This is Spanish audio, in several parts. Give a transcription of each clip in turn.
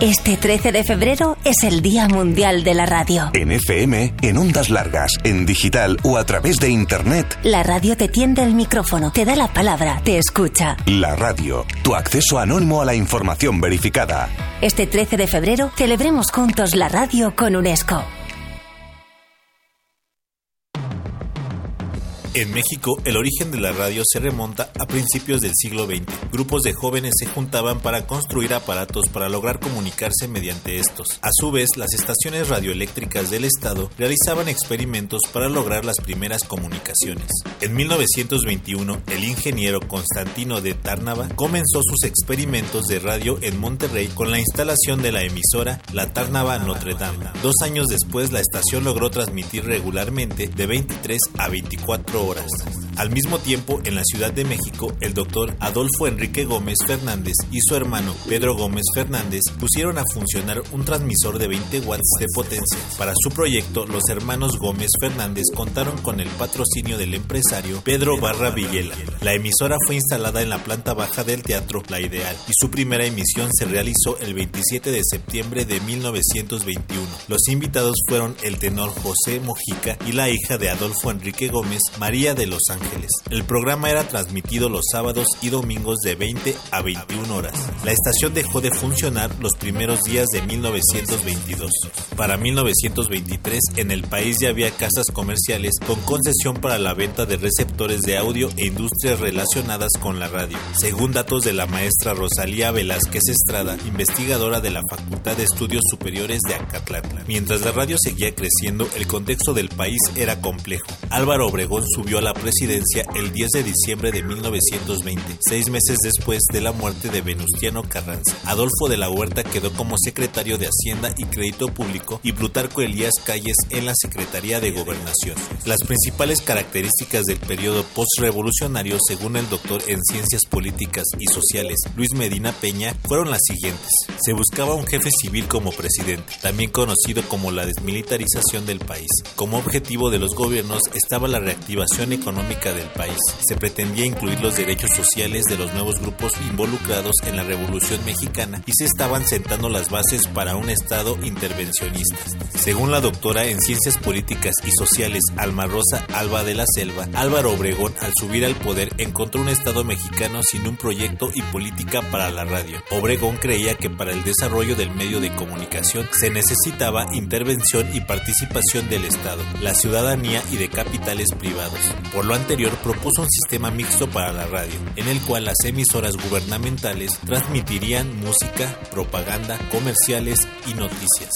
Este 13 de febrero es el Día Mundial de la Radio. En FM, en ondas largas, en digital o a través de Internet. La radio te tiende el micrófono, te da la palabra, te escucha. La radio, tu acceso anónimo a la información verificada. Este 13 de febrero celebremos juntos la radio con UNESCO. En México, el origen de la radio se remonta a principios del siglo XX. Grupos de jóvenes se juntaban para construir aparatos para lograr comunicarse mediante estos. A su vez, las estaciones radioeléctricas del Estado realizaban experimentos para lograr las primeras comunicaciones. En 1921, el ingeniero Constantino de Tárnava comenzó sus experimentos de radio en Monterrey con la instalación de la emisora La Tárnava Notre Dame. Dos años después, la estación logró transmitir regularmente de 23 a 24 horas. Al mismo tiempo, en la Ciudad de México, el doctor Adolfo Enrique Gómez Fernández y su hermano Pedro Gómez Fernández pusieron a funcionar un transmisor de 20 watts de potencia. Para su proyecto, los hermanos Gómez Fernández contaron con el patrocinio del empresario Pedro Barra Villela. La emisora fue instalada en la planta baja del Teatro La Ideal y su primera emisión se realizó el 27 de septiembre de 1921. Los invitados fueron el tenor José Mojica y la hija de Adolfo Enrique Gómez, María de los Ángeles. El programa era transmitido los sábados y domingos de 20 a 21 horas. La estación dejó de funcionar los primeros días de 1922. Para 1923 en el país ya había casas comerciales con concesión para la venta de receptores de audio e industrias relacionadas con la radio. Según datos de la maestra Rosalía Velázquez Estrada, investigadora de la Facultad de Estudios Superiores de Acatlán. Mientras la radio seguía creciendo, el contexto del país era complejo. Álvaro Obregón subió a la presidencia el 10 de diciembre de 1920, seis meses después de la muerte de Venustiano Carranza. Adolfo de la Huerta quedó como secretario de Hacienda y Crédito Público y Plutarco Elías Calles en la Secretaría de Gobernación. Las principales características del periodo postrevolucionario, según el doctor en Ciencias Políticas y Sociales Luis Medina Peña, fueron las siguientes. Se buscaba un jefe civil como presidente, también conocido como la desmilitarización del país. Como objetivo de los gobiernos estaba la reactivación económica del país. Se pretendía incluir los derechos sociales de los nuevos grupos involucrados en la Revolución Mexicana y se estaban sentando las bases para un Estado intervencionista. Según la doctora en Ciencias Políticas y Sociales Alma Rosa Alba de la Selva, Álvaro Obregón al subir al poder encontró un Estado mexicano sin un proyecto y política para la radio. Obregón creía que para el desarrollo del medio de comunicación se necesitaba intervención y participación del Estado, la ciudadanía y de capitales privados. Por lo anterior, propuso un sistema mixto para la radio, en el cual las emisoras gubernamentales transmitirían música, propaganda, comerciales y noticias.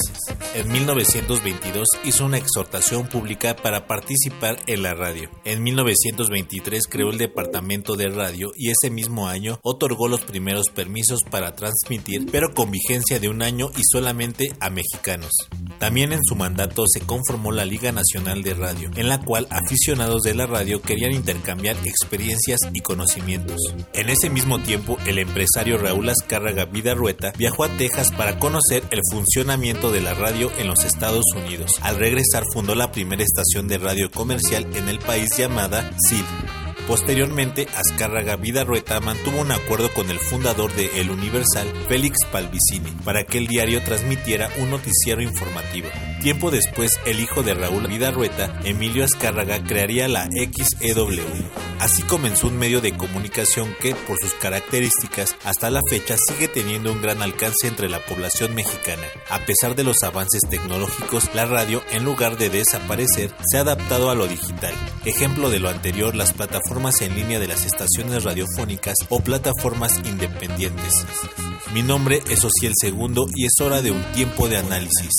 En 1922 hizo una exhortación pública para participar en la radio. En 1923 creó el Departamento de Radio y ese mismo año otorgó los primeros permisos para transmitir, pero con vigencia de un año y solamente a mexicanos. También en su mandato se conformó la Liga Nacional de Radio, en la cual aficionados de la radio querían intercambiar experiencias y conocimientos. En ese mismo tiempo, el empresario Raúl Azcárraga Vidarrueta viajó a Texas para conocer el funcionamiento de la radio en los Estados Unidos. Al regresar fundó la primera estación de radio comercial en el país llamada SID. Posteriormente, Azcárraga Vidarrueta mantuvo un acuerdo con el fundador de El Universal, Félix Palvicini, para que el diario transmitiera un noticiero informativo Tiempo después, el hijo de Raúl Vidarrueta, Emilio Azcárraga, crearía la XEW. Así comenzó un medio de comunicación que, por sus características, hasta la fecha sigue teniendo un gran alcance entre la población mexicana. A pesar de los avances tecnológicos, la radio, en lugar de desaparecer, se ha adaptado a lo digital. Ejemplo de lo anterior, las plataformas en línea de las estaciones radiofónicas o plataformas independientes. Mi nombre es Ociel Segundo y es hora de un tiempo de análisis.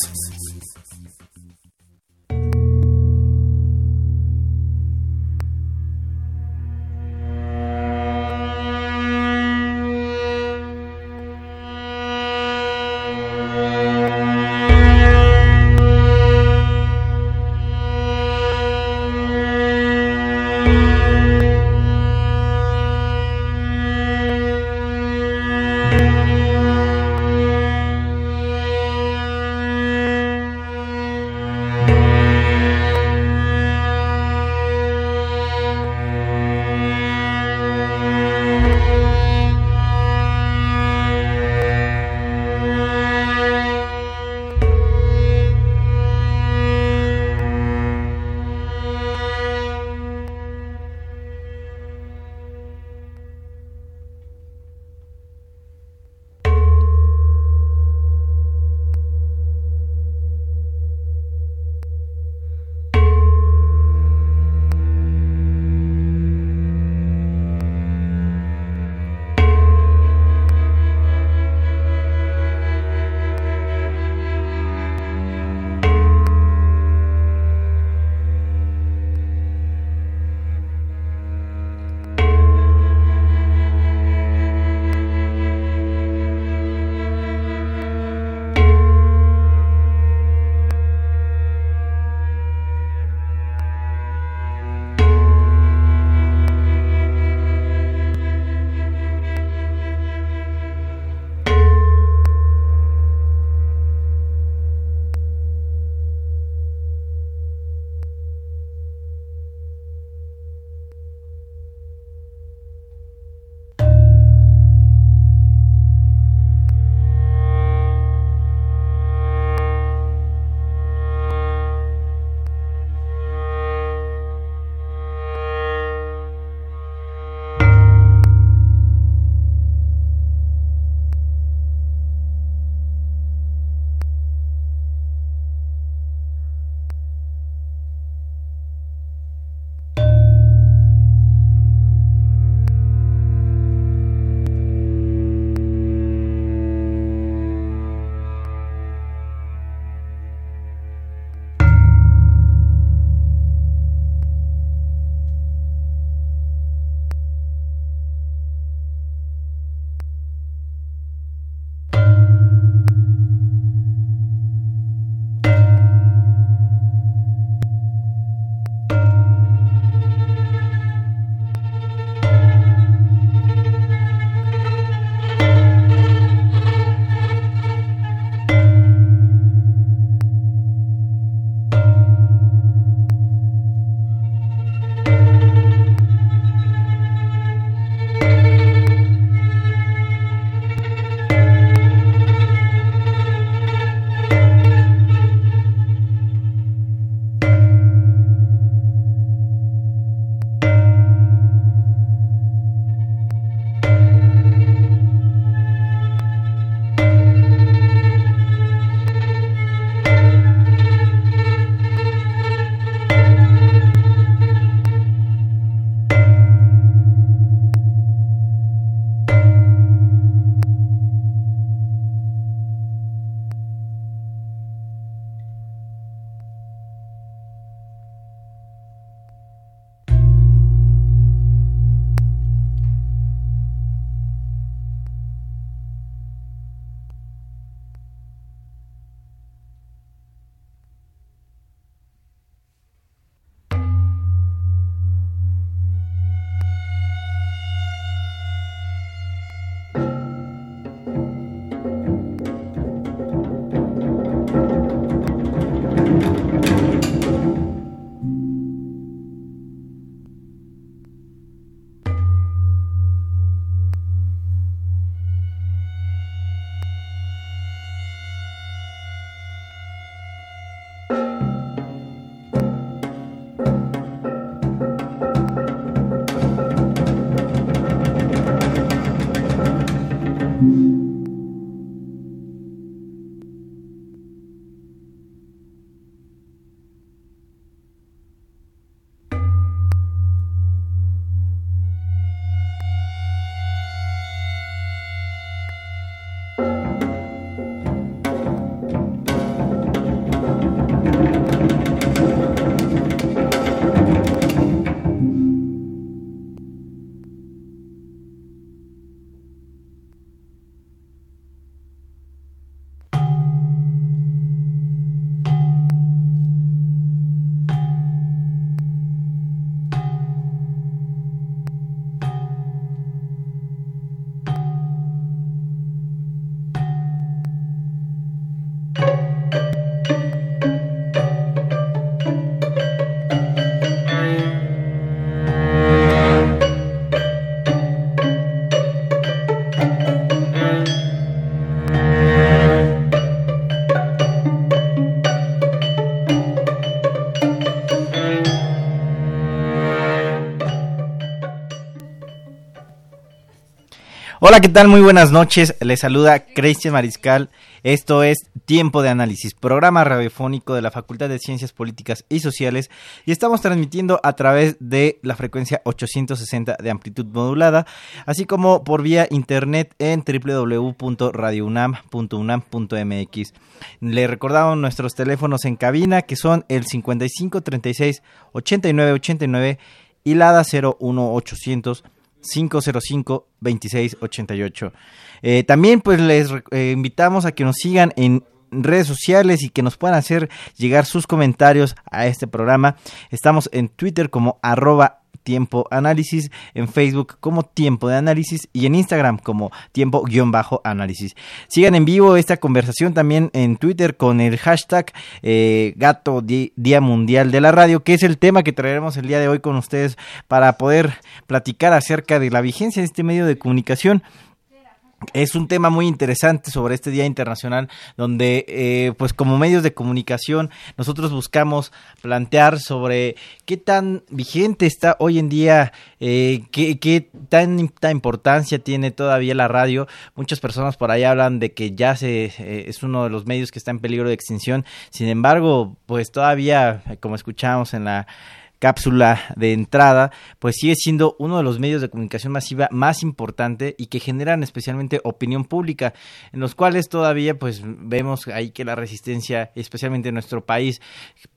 Hola, ¿qué tal? Muy buenas noches. Les saluda Cristian Mariscal. Esto es Tiempo de Análisis, programa radiofónico de la Facultad de Ciencias Políticas y Sociales y estamos transmitiendo a través de la frecuencia 860 de amplitud modulada, así como por vía internet en www.radiounam.unam.mx. Le recordamos nuestros teléfonos en cabina que son el 55 36 89 89 y LADA 01800 505 2688. Eh, también pues les eh, invitamos a que nos sigan en redes sociales y que nos puedan hacer llegar sus comentarios a este programa. Estamos en Twitter como arroba Tiempo Análisis, en Facebook como Tiempo de Análisis y en Instagram como Tiempo-Análisis. Sigan en vivo esta conversación también en Twitter con el hashtag eh, Gato Día Mundial de la Radio, que es el tema que traeremos el día de hoy con ustedes para poder platicar acerca de la vigencia de este medio de comunicación es un tema muy interesante sobre este Día Internacional, donde, eh, pues como medios de comunicación, nosotros buscamos plantear sobre qué tan vigente está hoy en día, eh, qué, qué tanta importancia tiene todavía la radio. Muchas personas por ahí hablan de que ya se, eh, es uno de los medios que está en peligro de extinción. Sin embargo, pues todavía, como escuchamos en la cápsula de entrada, pues sigue siendo uno de los medios de comunicación masiva más importante y que generan especialmente opinión pública, en los cuales todavía pues vemos ahí que la resistencia, especialmente en nuestro país,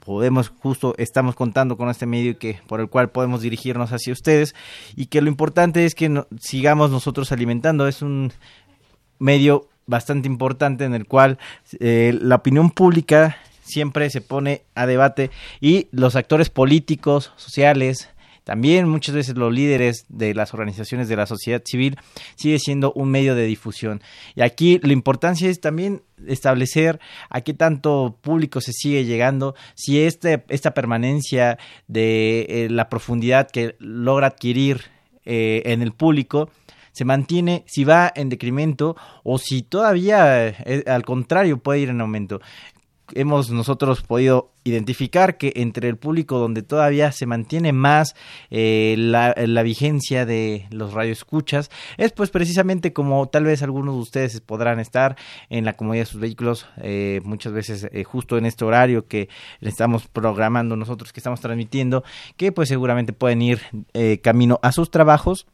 podemos justo estamos contando con este medio que por el cual podemos dirigirnos hacia ustedes y que lo importante es que sigamos nosotros alimentando, es un medio bastante importante en el cual eh, la opinión pública siempre se pone a debate y los actores políticos, sociales, también muchas veces los líderes de las organizaciones de la sociedad civil sigue siendo un medio de difusión. Y aquí la importancia es también establecer a qué tanto público se sigue llegando, si este, esta permanencia de eh, la profundidad que logra adquirir eh, en el público se mantiene, si va en decremento o si todavía eh, al contrario puede ir en aumento hemos nosotros podido identificar que entre el público donde todavía se mantiene más eh, la, vigencia de los radioescuchas es pues precisamente como tal vez algunos de ustedes podrán estar en la comodidad de sus vehículos eh, muchas veces eh, justo en este horario que estamos programando nosotros que estamos transmitiendo que pues seguramente pueden ir camino a sus trabajos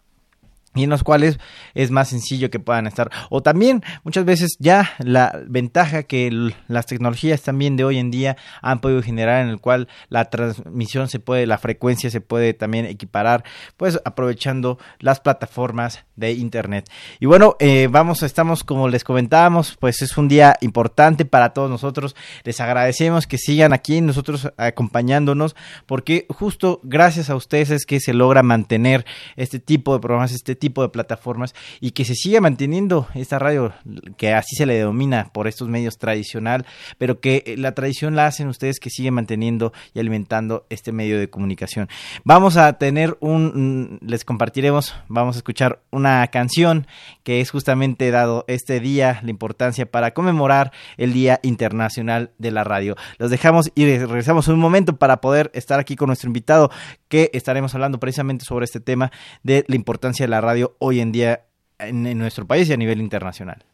y en los cuales es más sencillo que puedan estar. O también muchas veces ya la ventaja que las tecnologías también de hoy en día han podido generar en el cual la transmisión se puede, la frecuencia se puede también equiparar, pues aprovechando las plataformas de internet. Y bueno, eh, vamos, estamos como les comentábamos, pues es un día importante para todos nosotros. Les agradecemos que sigan aquí nosotros acompañándonos, porque justo gracias a ustedes es que se logra mantener este tipo de programas, este tipo de plataformas y que se siga manteniendo esta radio que así se le denomina por estos medios tradicional, pero que eh, la tradición la hacen ustedes que siguen manteniendo y alimentando este medio de comunicación. Vamos a tener un, mm, les compartiremos, vamos a escuchar una canción que es justamente dado este día, la importancia para conmemorar el Día Internacional de la Radio. Los dejamos y regresamos un momento para poder estar aquí con nuestro invitado que estaremos hablando precisamente sobre este tema de la importancia de la radio hoy en día en nuestro país y a nivel internacional.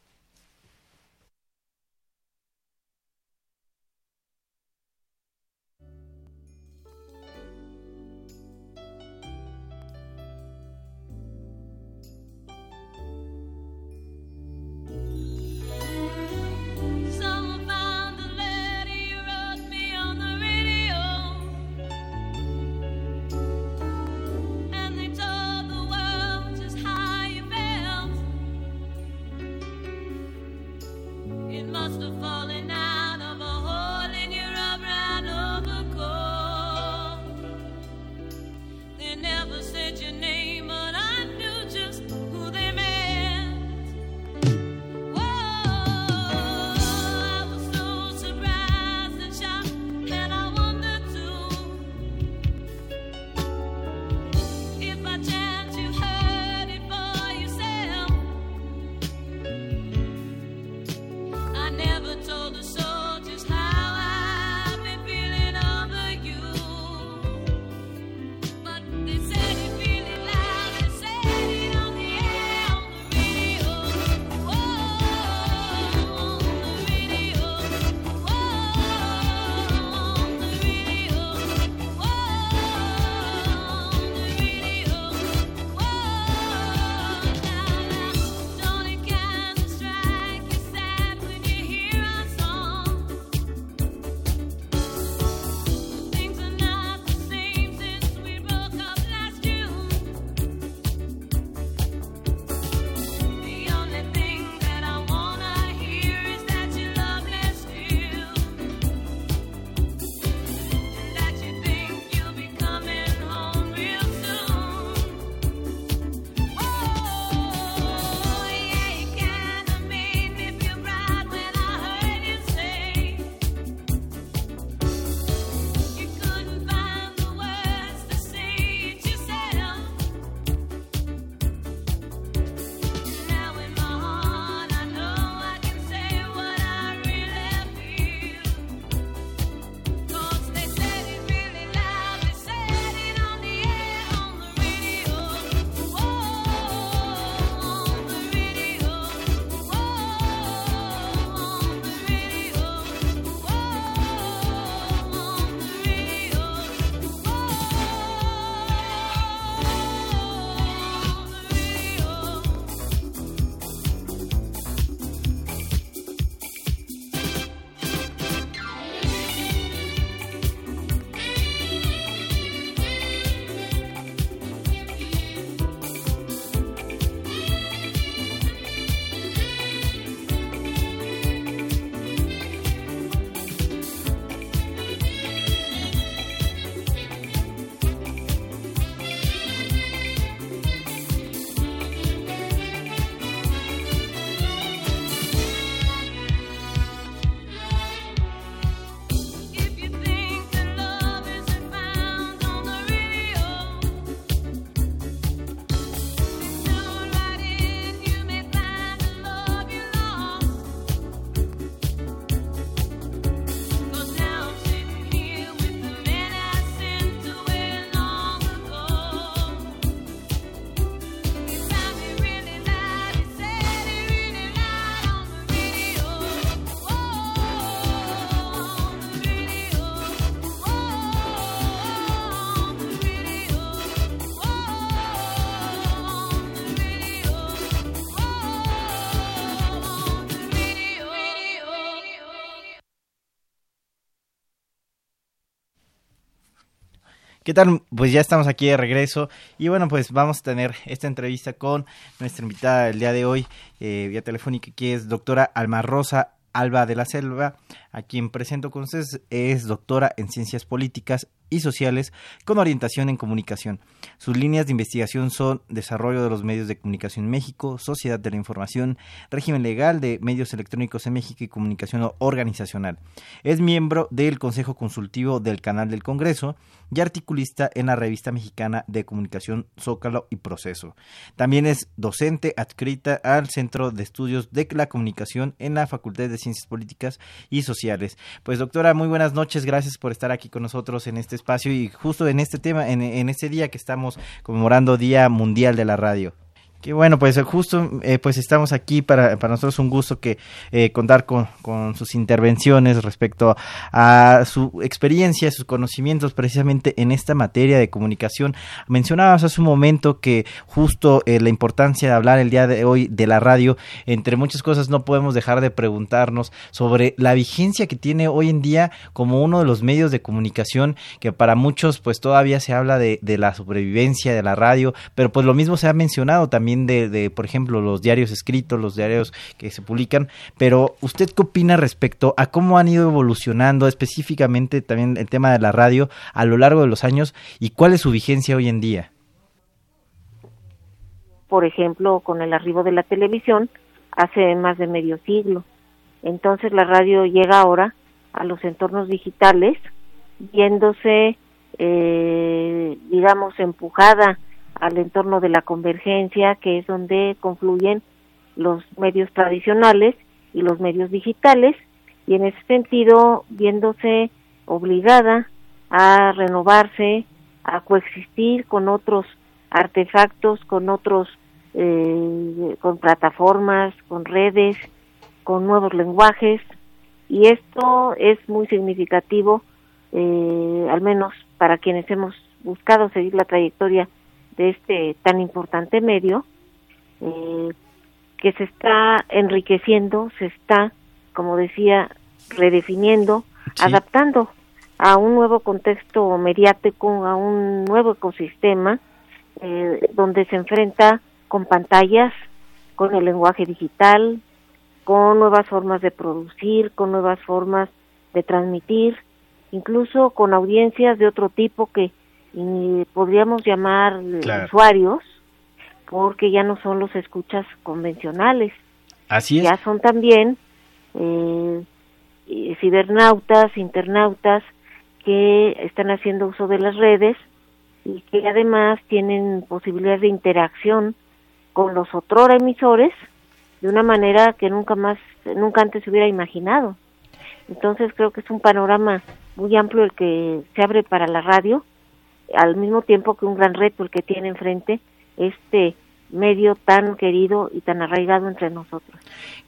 ¿Qué tal? Pues ya estamos aquí de regreso y bueno, pues vamos a tener esta entrevista con nuestra invitada del día de hoy, eh, vía telefónica, que es doctora Alma Rosa Alba de la Selva, a quien presento con ustedes, es doctora en Ciencias Políticas y Sociales con orientación en comunicación. Sus líneas de investigación son desarrollo de los medios de comunicación en México, sociedad de la información, régimen legal de medios electrónicos en México y comunicación organizacional. Es miembro del Consejo Consultivo del Canal del Congreso y articulista en la revista mexicana de comunicación Zócalo y Proceso. También es docente adscrita al Centro de Estudios de la Comunicación en la Facultad de Ciencias Políticas y Sociales. Pues doctora, muy buenas noches, gracias por estar aquí con nosotros en este espacio y justo en este tema, en, en este día que estamos conmemorando Día Mundial de la Radio. Qué bueno, pues justo eh, pues estamos aquí para, para nosotros un gusto que eh, contar con, con, sus intervenciones respecto a su experiencia, sus conocimientos precisamente en esta materia de comunicación. Mencionabas hace un momento que justo eh, la importancia de hablar el día de hoy de la radio, entre muchas cosas no podemos dejar de preguntarnos sobre la vigencia que tiene hoy en día como uno de los medios de comunicación que para muchos pues todavía se habla de, de la sobrevivencia de la radio, pero pues lo mismo se ha mencionado también de, por ejemplo, los diarios escritos, los diarios que se publican, pero ¿usted qué opina respecto a cómo han ido evolucionando específicamente también el tema de la radio a lo largo de los años y cuál es su vigencia hoy en día? Por ejemplo, con el arribo de la televisión hace más de medio siglo. Entonces la radio llega ahora a los entornos digitales, viéndose, eh, digamos, empujada al entorno de la convergencia, que es donde confluyen los medios tradicionales y los medios digitales, y en ese sentido viéndose obligada a renovarse, a coexistir con otros artefactos, con otros, eh, con plataformas, con redes, con nuevos lenguajes, y esto es muy significativo, eh, al menos para quienes hemos buscado seguir la trayectoria de este tan importante medio eh, que se está enriqueciendo, se está, como decía, redefiniendo, adaptando a un nuevo contexto mediático, a un nuevo ecosistema eh, donde se enfrenta con pantallas, con el lenguaje digital, con nuevas formas de producir, con nuevas formas de transmitir, incluso con audiencias de otro tipo que y podríamos llamar usuarios porque ya no son los escuchas convencionales. Así es. Ya son también eh, cibernautas, internautas que están haciendo uso de las redes y que además tienen posibilidad de interacción con los otros emisores de una manera que nunca más, nunca antes se hubiera imaginado. Entonces creo que es un panorama muy amplio el que se abre para la radio al mismo tiempo que un gran reto el que tiene enfrente este medio tan querido y tan arraigado entre nosotros.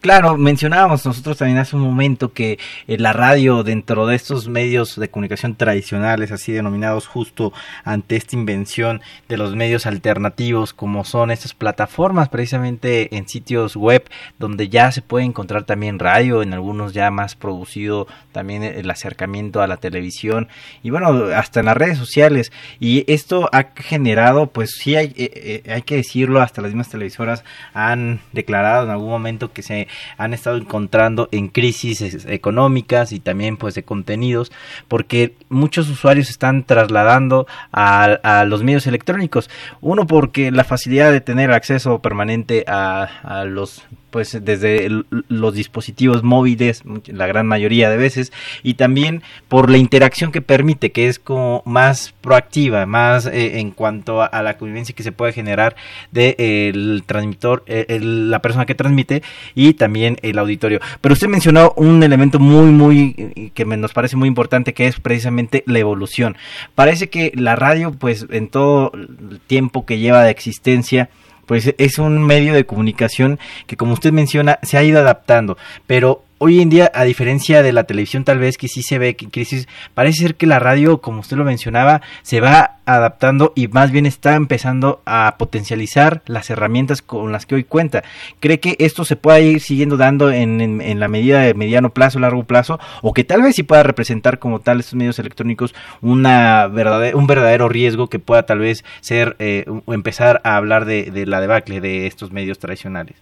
Claro, mencionábamos nosotros también hace un momento que eh, la radio dentro de estos medios de comunicación tradicionales, así denominados justo ante esta invención de los medios alternativos, como son estas plataformas precisamente en sitios web donde ya se puede encontrar también radio, en algunos ya más producido también el acercamiento a la televisión y bueno, hasta en las redes sociales. Y esto ha generado, pues sí hay, eh, eh, hay que decirlo, hasta las mismas televisoras han declarado en algún momento que se han estado encontrando en crisis económicas y también pues de contenidos porque muchos usuarios están trasladando a, a los medios electrónicos. Uno porque la facilidad de tener acceso permanente a, a los pues desde los dispositivos móviles, la gran mayoría de veces, y también por la interacción que permite, que es como más proactiva, más eh, en cuanto a, la convivencia que se puede generar de el transmitor, eh, la persona que transmite y también el auditorio. Pero usted mencionó un elemento muy, muy, que nos parece muy importante, que es precisamente la evolución. Parece que la radio, pues en todo el tiempo que lleva de existencia, pues es un medio de comunicación que como usted menciona se ha ido adaptando, pero hoy en día, a diferencia de la televisión, tal vez que sí se ve que crisis, parece ser que la radio, como usted lo mencionaba, se va adaptando y más bien está empezando a potencializar las herramientas con las que hoy cuenta. ¿Cree que esto se pueda ir siguiendo dando en, en, la medida de mediano plazo, largo plazo, o que tal vez sí pueda representar como tal estos medios electrónicos una un verdadero riesgo que pueda tal vez ser eh, empezar a hablar de, de la debacle de estos medios tradicionales?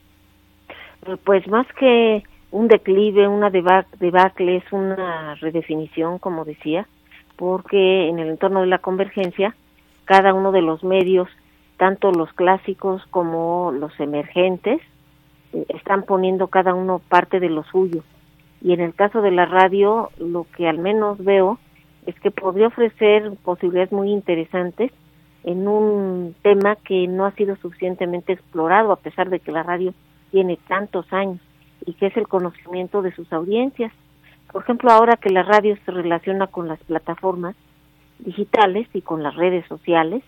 Pues más que un declive, una debacle, es una redefinición, como decía, porque en el entorno de la convergencia, cada uno de los medios, tanto los clásicos como los emergentes, están poniendo cada uno parte de lo suyo. Y en el caso de la radio, lo que al menos veo es que podría ofrecer posibilidades muy interesantes en un tema que no ha sido suficientemente explorado, a pesar de que la radio tiene tantos años y que es el conocimiento de sus audiencias. Por ejemplo, ahora que la radio se relaciona con las plataformas digitales y con las redes sociales,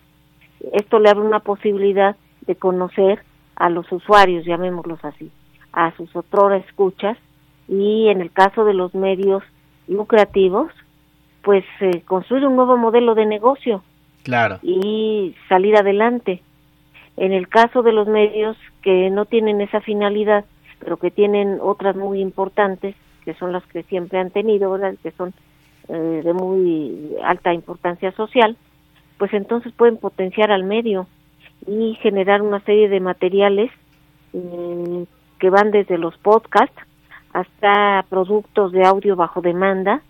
esto le abre una posibilidad de conocer a los usuarios, llamémoslos así, a sus otras escuchas y en el caso de los medios lucrativos, pues eh, construir un nuevo modelo de negocio claro. y salir adelante. En el caso de los medios que no tienen esa finalidad, pero que tienen otras muy importantes, que son las que siempre han tenido, ¿verdad? que son eh, de muy alta importancia social, pues entonces pueden potenciar al medio y generar una serie de materiales eh, que van desde los podcasts hasta productos de audio bajo demanda,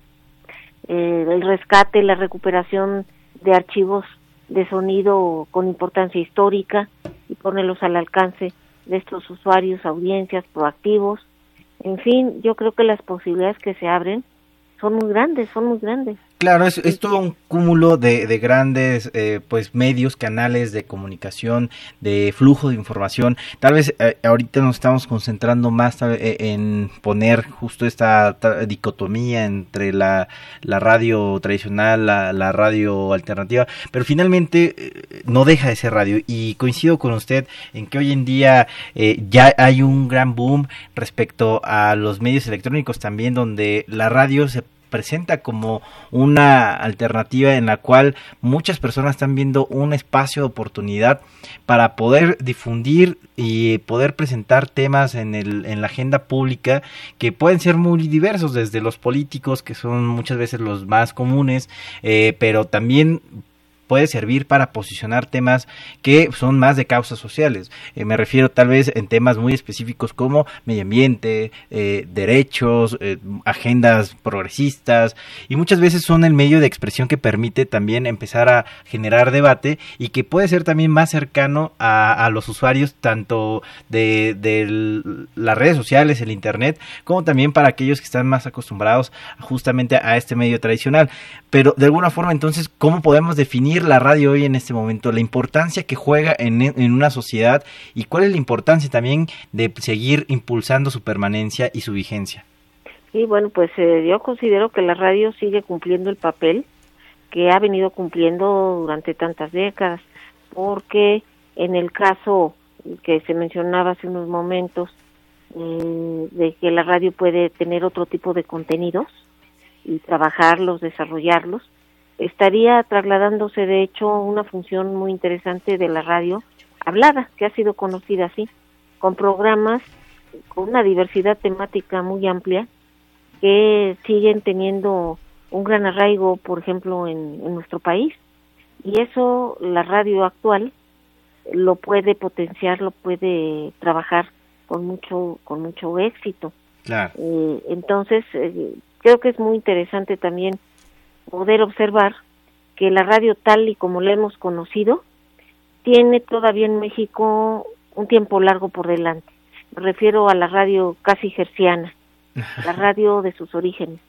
eh, el rescate, la recuperación de archivos de sonido con importancia histórica y ponerlos al alcance de estos usuarios, audiencias proactivos. En fin, yo creo que las posibilidades que se abren son muy grandes, son muy grandes. Claro, es, es todo un cúmulo de, de grandes eh, pues medios, canales de comunicación, de flujo de información. Tal vez eh, ahorita nos estamos concentrando más eh, en poner justo esta dicotomía entre la, la radio tradicional, la, la, radio alternativa, pero finalmente no deja de ser radio. Y coincido con usted en que hoy en día ya hay un gran boom respecto a los medios electrónicos también, donde la radio se presenta como una alternativa en la cual muchas personas están viendo un espacio de oportunidad para poder difundir y poder presentar temas en, el, en la agenda pública que pueden ser muy diversos, desde los políticos, que son muchas veces los más comunes, eh, pero también puede servir para posicionar temas que son más de causas sociales. Eh, me refiero tal vez en temas muy específicos como medio ambiente, eh, derechos, eh, agendas progresistas y muchas veces son el medio de expresión que permite también empezar a generar debate y que puede ser también más cercano a, los usuarios tanto de, de, las redes sociales, el internet, como también para aquellos que están más acostumbrados justamente a este medio tradicional. Pero de alguna forma entonces, ¿cómo podemos definir la radio hoy en este momento, la importancia que juega en, una sociedad y cuál es la importancia también de seguir impulsando su permanencia y su vigencia. Sí, bueno, pues eh, yo considero que la radio sigue cumpliendo el papel que ha venido cumpliendo durante tantas décadas, porque en el caso que se mencionaba hace unos momentos, eh, de que la radio puede tener otro tipo de contenidos y trabajarlos, desarrollarlos, estaría trasladándose de hecho una función muy interesante de la radio hablada, que ha sido conocida así, con programas con una diversidad temática muy amplia que siguen teniendo un gran arraigo, por ejemplo, en, nuestro país. Y eso la radio actual lo puede potenciar, lo puede trabajar con mucho, con mucho éxito. Claro. Eh, entonces, eh, creo que es muy interesante también poder observar que la radio tal y como la hemos conocido tiene todavía en México un tiempo largo por delante. Me refiero a la radio casi gerciana, la radio de sus orígenes,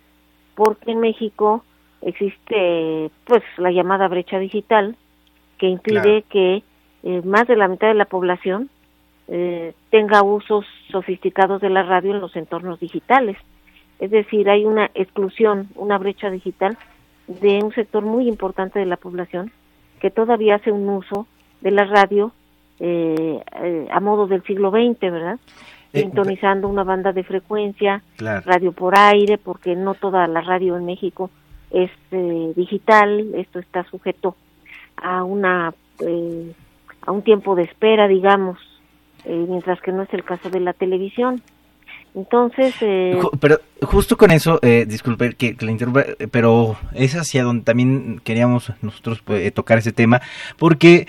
porque en México existe pues la llamada brecha digital que impide que eh, más de la mitad de la población eh, tenga usos sofisticados de la radio en los entornos digitales. Es decir, hay una exclusión, una brecha digital de un sector muy importante de la población que todavía hace un uso de la radio eh, eh, a modo del siglo XX, ¿verdad? sintonizando una banda de frecuencia, radio por aire, porque no toda la radio en México es digital, esto está sujeto a una a un tiempo de espera, digamos, mientras que no es el caso de la televisión. Entonces... Eh... Pero justo con eso, eh, disculpe que, que, interrumpa, pero es hacia donde también queríamos nosotros pues, tocar ese tema, porque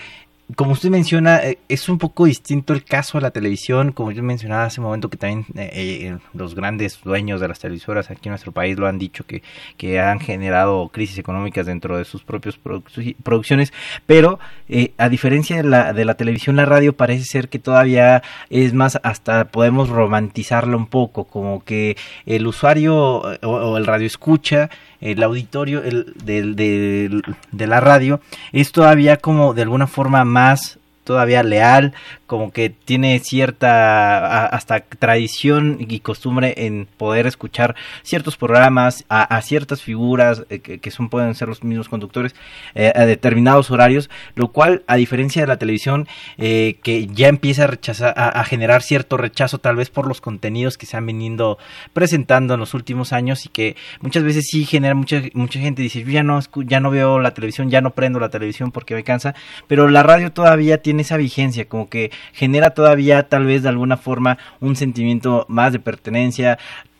como usted menciona, eh, es un poco distinto el caso a la televisión, como yo mencionaba hace un momento que también eh, eh, los grandes dueños de las televisoras aquí en nuestro país lo han dicho que, que han generado crisis económicas dentro de sus propias producciones, pero a diferencia de la, de la televisión, la radio parece ser que todavía es más, hasta podemos romantizarla un poco, como que el usuario o, o el radio escucha el auditorio el, de la radio es todavía como de alguna forma más todavía leal, como que tiene cierta hasta tradición y costumbre en poder escuchar ciertos programas a, ciertas figuras eh, que, son pueden ser los mismos conductores eh, a determinados horarios, lo cual a diferencia de la televisión eh, que ya empieza a rechazar a, generar cierto rechazo tal vez por los contenidos que se han venido presentando en los últimos años y que muchas veces sí genera mucha mucha gente dice ya no ya no veo la televisión ya no prendo la televisión porque me cansa pero la radio todavía tiene esa vigencia, como que genera todavía tal vez de alguna forma un sentimiento más de pertenencia,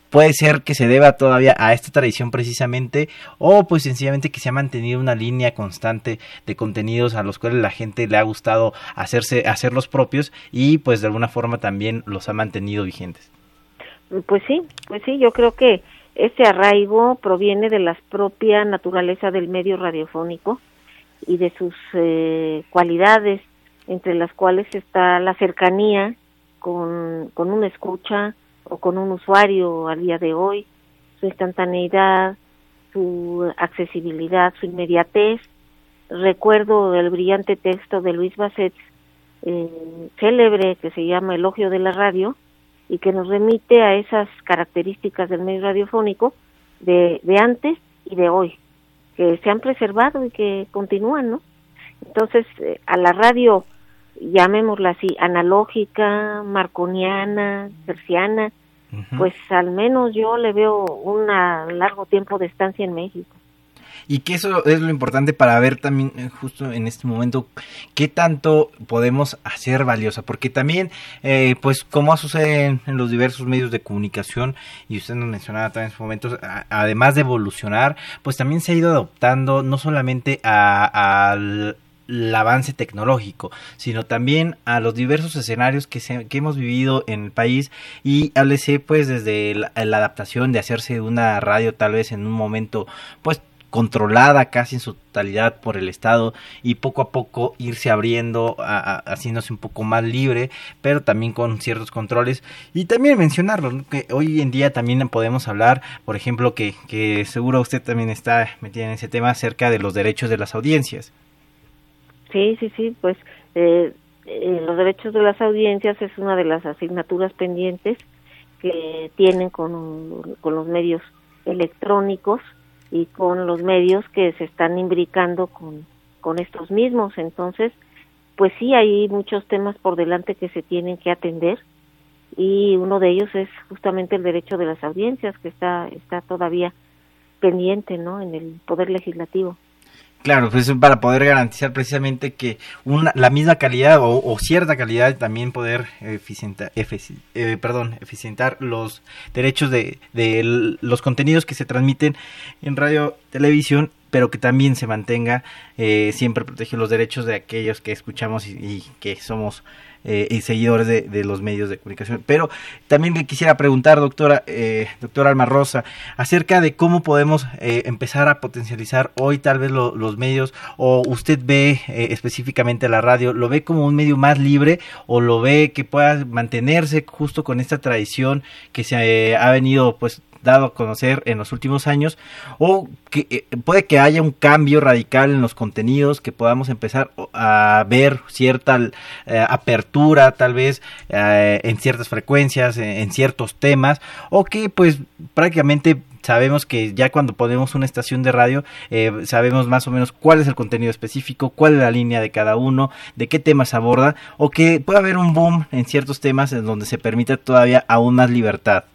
puede ser que se deba todavía a esta tradición precisamente o pues sencillamente que se ha mantenido una línea constante de contenidos a los cuales la gente le ha gustado hacerse hacer los propios y pues de alguna forma también los ha mantenido vigentes. Pues sí, pues sí, yo creo que este arraigo proviene de la propia naturaleza del medio radiofónico y de sus eh, cualidades entre las cuales está la cercanía con, con una escucha o con un usuario al día de hoy, su instantaneidad, su accesibilidad, su inmediatez. Recuerdo el brillante texto de Luis Basset, eh, célebre, que se llama Elogio de la Radio, y que nos remite a esas características del medio radiofónico de, de antes y de hoy, que se han preservado y que continúan, ¿no? Entonces, eh, a la radio llamémosla así, analógica, marconiana, terciana, pues al menos yo le veo un largo tiempo de estancia en México. Y que eso es lo importante para ver también eh, justo en este momento qué tanto podemos hacer valiosa, porque también, eh, pues como sucede en, en, los diversos medios de comunicación, y usted nos mencionaba también en estos momentos, además de evolucionar, pues también se ha ido adoptando no solamente al el avance tecnológico, sino también a los diversos escenarios que, que hemos vivido en el país y háblese pues desde la, adaptación de hacerse una radio tal vez en un momento pues controlada casi en su totalidad por el Estado y poco a poco irse abriendo, haciéndose un poco más libre, pero también con ciertos controles. Y también mencionarlo, que hoy en día también podemos hablar, por ejemplo, que, que seguro usted también está metida en ese tema acerca de los derechos de las audiencias. Sí, sí, sí, pues eh, eh, los derechos de las audiencias es una de las asignaturas pendientes que tienen con, con los medios electrónicos y con los medios que se están imbricando con, con estos mismos. Entonces, pues sí, hay muchos temas por delante que se tienen que atender y uno de ellos es justamente el derecho de las audiencias que está, está todavía pendiente ¿no? en el Poder Legislativo. Claro, pues para poder garantizar precisamente que una, la misma calidad o, cierta calidad también poder eficientar, eh, perdón, eficientar los derechos de, de los contenidos que se transmiten en radio, televisión, pero que también se mantenga, eh, siempre protege los derechos de aquellos que escuchamos y que somos eh, seguidores de, los medios de comunicación. Pero también le quisiera preguntar, doctora, eh, doctora Alma Rosa, acerca de cómo podemos eh, empezar a potencializar hoy tal vez los medios, o usted ve eh, específicamente la radio, ¿lo ve como un medio más libre o lo ve que pueda mantenerse justo con esta tradición que se ha venido pues dado a conocer en los últimos años o que eh, puede que haya un cambio radical en los contenidos que podamos empezar a ver cierta eh, apertura tal vez eh, en ciertas frecuencias, en, ciertos temas, o que pues prácticamente sabemos que ya cuando ponemos una estación de radio sabemos más o menos cuál es el contenido específico, cuál es la línea de cada uno, de qué temas aborda, o que puede haber un boom en ciertos temas en donde se permita todavía aún más libertad.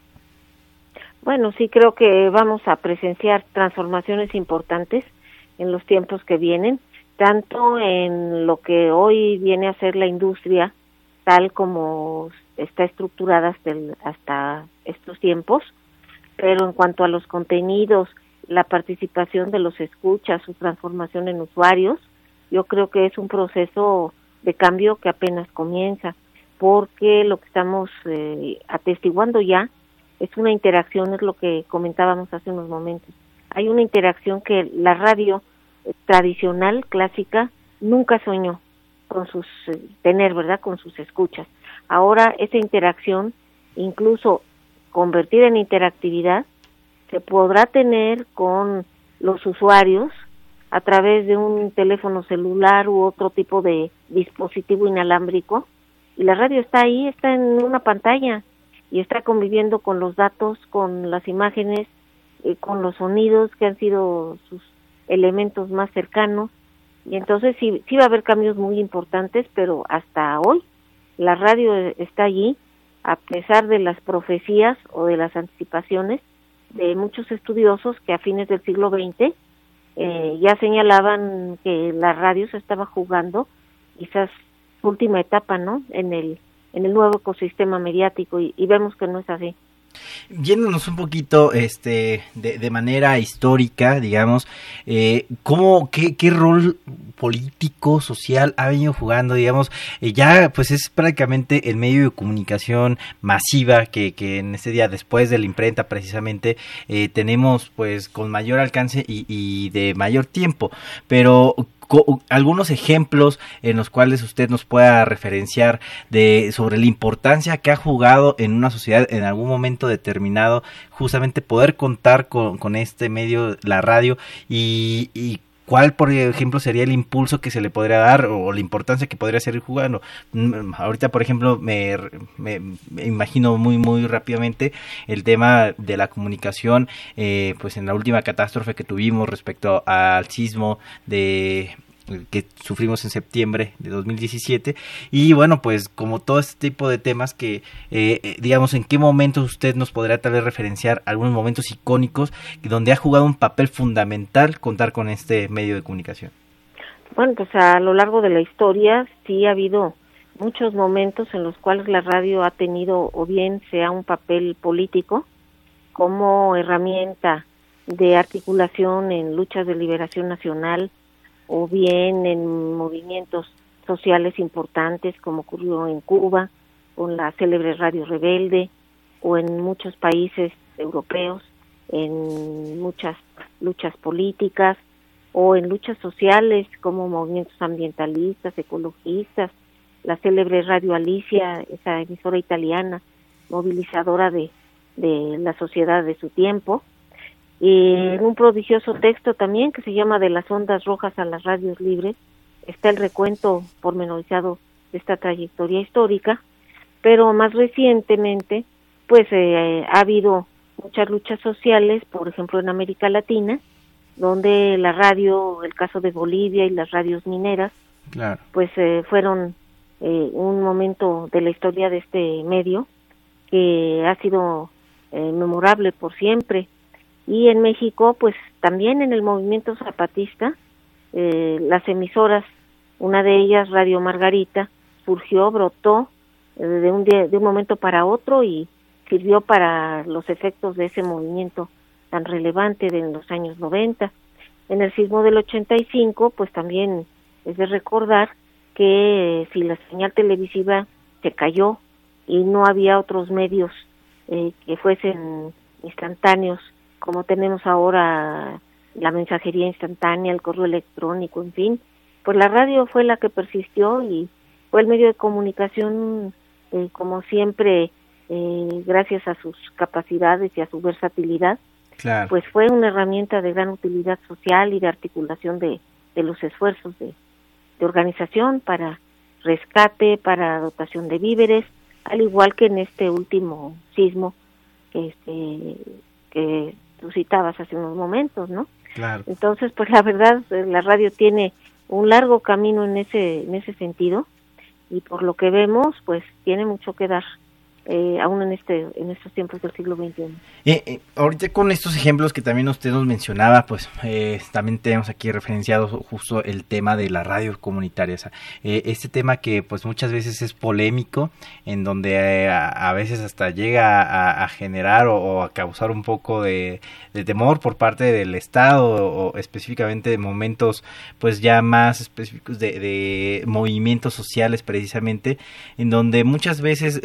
Bueno, sí creo que vamos a presenciar transformaciones importantes en los tiempos que vienen, tanto en lo que hoy viene a ser la industria, tal como está estructurada hasta, hasta estos tiempos, pero en cuanto a los contenidos, la participación de los escuchas, su transformación en usuarios, yo creo que es un proceso de cambio que apenas comienza, porque lo que estamos eh, atestiguando ya es una interacción, es lo que comentábamos hace unos momentos. Hay una interacción que la radio tradicional, clásica, nunca soñó con sus, eh, tener, ¿verdad?, con sus escuchas. Ahora esa interacción, incluso convertida en interactividad, se podrá tener con los usuarios a través de un teléfono celular u otro tipo de dispositivo inalámbrico. Y la radio está ahí, está en una pantalla y está conviviendo con los datos, con las imágenes, eh, con los sonidos que han sido sus elementos más cercanos y entonces sí, sí va a haber cambios muy importantes, pero hasta hoy la radio está allí a pesar de las profecías o de las anticipaciones de muchos estudiosos que a fines del siglo XX eh, ya señalaban que la radio se estaba jugando quizás última etapa, ¿no? En el en el nuevo ecosistema mediático y vemos que no es así. Yéndonos un poquito este, de, manera histórica, digamos, eh, ¿cómo, qué, qué, rol político, social ha venido jugando? Digamos, eh, ya pues es prácticamente el medio de comunicación masiva que, que en este día, después de la imprenta precisamente, eh, tenemos pues con mayor alcance y, y de mayor tiempo. Pero algunos ejemplos en los cuales usted nos pueda referenciar de sobre la importancia que ha jugado en una sociedad en algún momento determinado justamente poder contar con, con este medio la radio y, y ¿Cuál, por ejemplo, sería el impulso que se le podría dar o la importancia que podría ser jugando? Mm, ahorita, por ejemplo, me, me, imagino muy, muy rápidamente el tema de la comunicación, eh, pues en la última catástrofe que tuvimos respecto al sismo de que sufrimos en septiembre de 2017 y bueno pues como todo este tipo de temas que eh, eh, digamos en qué momentos usted nos podrá tal vez referenciar algunos momentos icónicos donde ha jugado un papel fundamental contar con este medio de comunicación. Bueno pues a lo largo de la historia sí ha habido muchos momentos en los cuales la radio ha tenido o bien sea un papel político como herramienta de articulación en luchas de liberación nacional o bien en movimientos sociales importantes como ocurrió en Cuba con la célebre Radio Rebelde o en muchos países europeos en muchas luchas políticas o en luchas sociales como movimientos ambientalistas, ecologistas, la célebre Radio Alicia, esa emisora italiana movilizadora de, la sociedad de su tiempo, y en un prodigioso texto también que se llama De las ondas rojas a las radios libres. Está el recuento pormenorizado de esta trayectoria histórica, pero más recientemente pues eh, ha habido muchas luchas sociales, por ejemplo en América Latina, donde la radio, el caso de Bolivia y las radios mineras, pues eh, fueron eh, un momento de la historia de este medio que ha sido memorable por siempre y en México pues también en el movimiento zapatista eh, las emisoras una de ellas Radio Margarita surgió brotó eh, de un de un momento para otro y sirvió para los efectos de ese movimiento tan relevante de los años 90 en el sismo del 85 pues también es de recordar que eh, si la señal televisiva se cayó y no había otros medios que fuesen instantáneos como tenemos ahora la mensajería instantánea, el correo electrónico, en fin, pues la radio fue la que persistió y fue el medio de comunicación, eh, como siempre, eh, gracias a sus capacidades y a su versatilidad, pues fue una herramienta de gran utilidad social y de articulación de, de los esfuerzos de, de organización para rescate, para dotación de víveres, al igual que en este último sismo que, este, que tú citabas hace unos momentos, ¿no? Claro. Entonces, pues la verdad, eh, la radio tiene un largo camino en ese, en ese sentido y por lo que vemos, pues tiene mucho que dar eh, aún en este en estos tiempos del siglo XXI. Eh, eh, ahorita con estos ejemplos que también usted nos mencionaba, pues eh, también tenemos aquí referenciado justo el tema de la radio comunitaria, este tema que pues muchas veces es polémico, en donde a, a, veces hasta llega a, a generar o, o, a causar un poco de, de, temor por parte del Estado o, específicamente de momentos pues ya más específicos de, de movimientos sociales precisamente, en donde muchas veces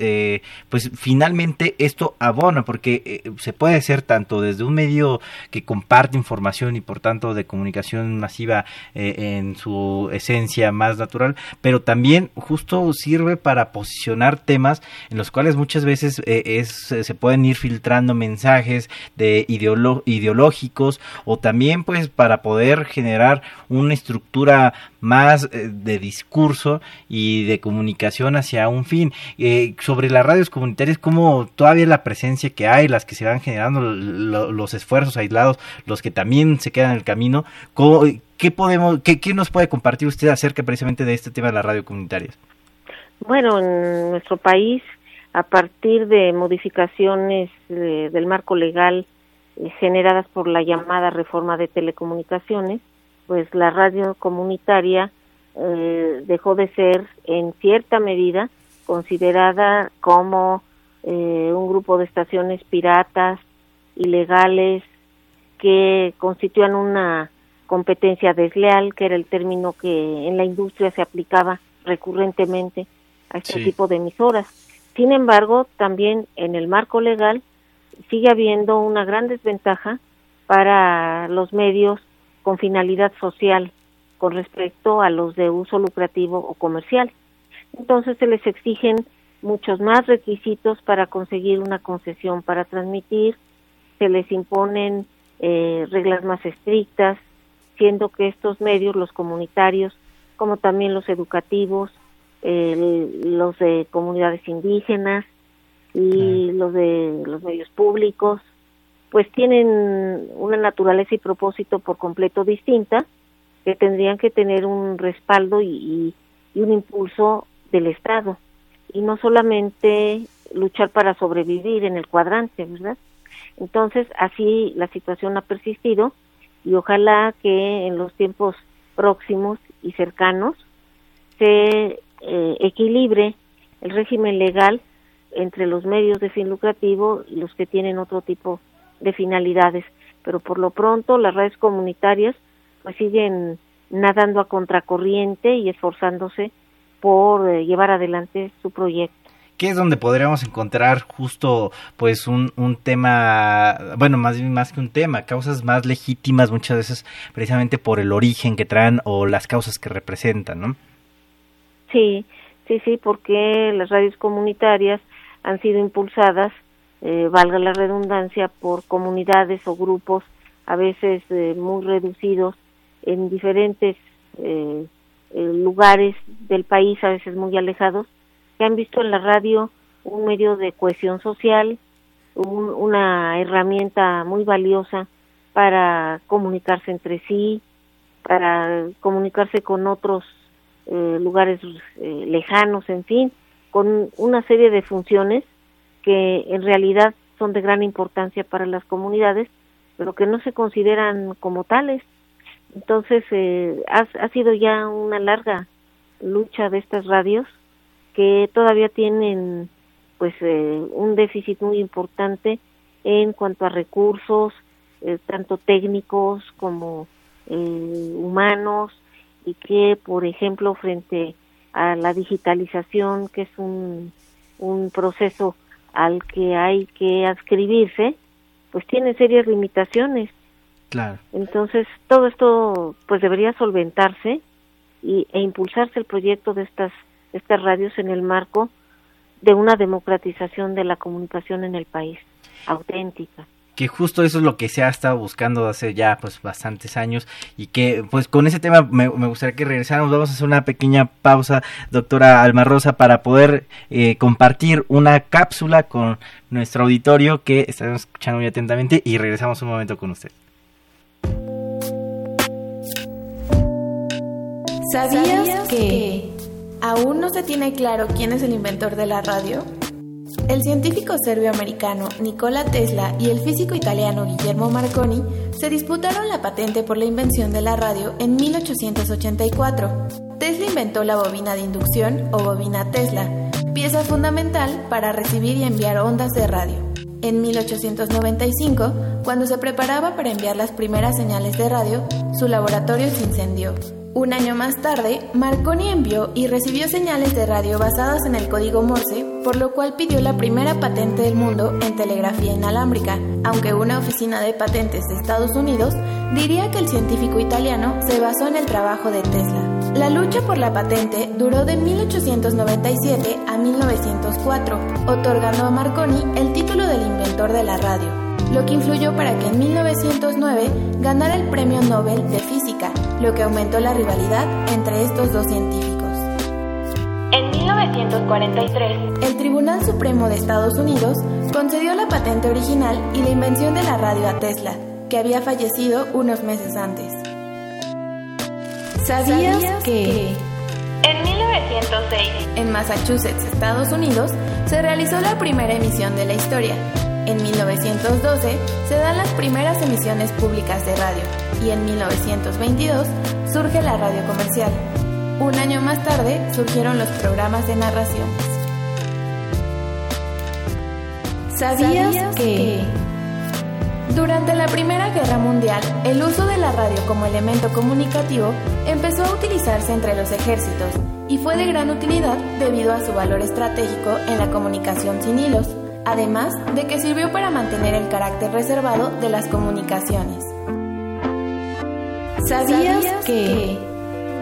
pues finalmente esto abona, porque eh, se puede ser tanto desde un medio que comparte información y por tanto de comunicación masiva eh, en su esencia más natural, pero también justo sirve para posicionar temas en los cuales muchas veces eh, se pueden ir filtrando mensajes de ideológicos o también pues para poder generar una estructura más eh, de discurso y de comunicación hacia un fin. Eh, sobre las radios comunitarias, como todavía la presencia que hay, las que se van generando, lo, los esfuerzos aislados, los que también se quedan en el camino, ¿cómo, ¿qué, podemos, qué, ¿qué nos puede compartir usted acerca precisamente de este tema de las radios comunitarias? Bueno, en nuestro país, a partir de modificaciones de, del marco legal eh, generadas por la llamada reforma de telecomunicaciones, pues la radio comunitaria eh, dejó de ser en cierta medida considerada como eh, un grupo de estaciones piratas, ilegales, que constituían una competencia desleal, que era el término que en la industria se aplicaba recurrentemente a este sí. tipo de emisoras. Sin embargo, también en el marco legal sigue habiendo una gran desventaja para los medios con finalidad social con respecto a los de uso lucrativo o comercial. Entonces se les exigen muchos más requisitos para conseguir una concesión para transmitir, se les imponen eh, reglas más estrictas, siendo que estos medios, los comunitarios, como también los educativos, eh, los de comunidades indígenas y los de los medios públicos, pues tienen una naturaleza y propósito por completo distinta, que tendrían que tener un respaldo y, y, un impulso del Estado, y no solamente luchar para sobrevivir en el cuadrante, ¿verdad? Entonces, así la situación ha persistido y ojalá que en los tiempos próximos y cercanos se eh, equilibre el régimen legal entre los medios de fin lucrativo y los que tienen otro tipo de finalidades, pero por lo pronto las redes comunitarias pues siguen nadando a contracorriente y esforzándose por eh, llevar adelante su proyecto. ¿Qué es donde podríamos encontrar justo pues un, un tema, bueno, más más que un tema, causas más legítimas muchas veces precisamente por el origen que traen o las causas que representan, ¿no? Sí, sí, sí, porque las radios comunitarias han sido impulsadas eh, valga la redundancia, por comunidades o grupos a veces eh, muy reducidos en diferentes eh, eh, lugares del país, a veces muy alejados, que han visto en la radio un medio de cohesión social, un, una herramienta muy valiosa para comunicarse entre sí, para comunicarse con otros eh, lugares lejanos, en fin, con una serie de funciones que en realidad son de gran importancia para las comunidades, pero que no se consideran como tales. Entonces, eh, ha, sido ya una larga lucha de estas radios que todavía tienen pues eh, un déficit muy importante en cuanto a recursos, eh, tanto técnicos como eh, humanos, y que, por ejemplo, frente a la digitalización, que es un, un proceso al que hay que adscribirse, pues tiene serias limitaciones. Claro. Entonces, todo esto pues debería solventarse y, e impulsarse el proyecto de estas estas radios en el marco de una democratización de la comunicación en el país, auténtica. Que justo eso es lo que se ha estado buscando hace ya pues bastantes años y que pues con ese tema me, gustaría que regresáramos. Vamos a hacer una pequeña pausa, doctora Alma Rosa, para poder eh, compartir una cápsula con nuestro auditorio que estamos escuchando muy atentamente y regresamos un momento con usted. ¿Sabías que aún no se tiene claro quién es el inventor de la radio? El científico serbio-americano Nikola Tesla y el físico italiano Guillermo Marconi se disputaron la patente por la invención de la radio en 1884. Tesla inventó la bobina de inducción o bobina Tesla, pieza fundamental para recibir y enviar ondas de radio. En 1895, cuando se preparaba para enviar las primeras señales de radio, su laboratorio se incendió. Un año más tarde, Marconi envió y recibió señales de radio basadas en el código Morse, por lo cual pidió la primera patente del mundo en telegrafía inalámbrica, aunque una oficina de patentes de Estados Unidos diría que el científico italiano se basó en el trabajo de Tesla. La lucha por la patente duró de 1897 a 1904, otorgando a Marconi el título del inventor de la radio lo que influyó para que en 1909 ganara el Premio Nobel de Física, lo que aumentó la rivalidad entre estos dos científicos. En 1943, el Tribunal Supremo de Estados Unidos concedió la patente original y la invención de la radio a Tesla, que había fallecido unos meses antes. ¿Sabías, que... En 1906, en Massachusetts, Estados Unidos, se realizó la primera emisión de la historia, en 1912 se dan las primeras emisiones públicas de radio y en 1922 surge la radio comercial. Un año más tarde surgieron los programas de narraciones. ¿Sabías que... Durante la Primera Guerra Mundial, el uso de la radio como elemento comunicativo empezó a utilizarse entre los ejércitos y fue de gran utilidad debido a su valor estratégico en la comunicación sin hilos además de que sirvió para mantener el carácter reservado de las comunicaciones. ¿Sabías que...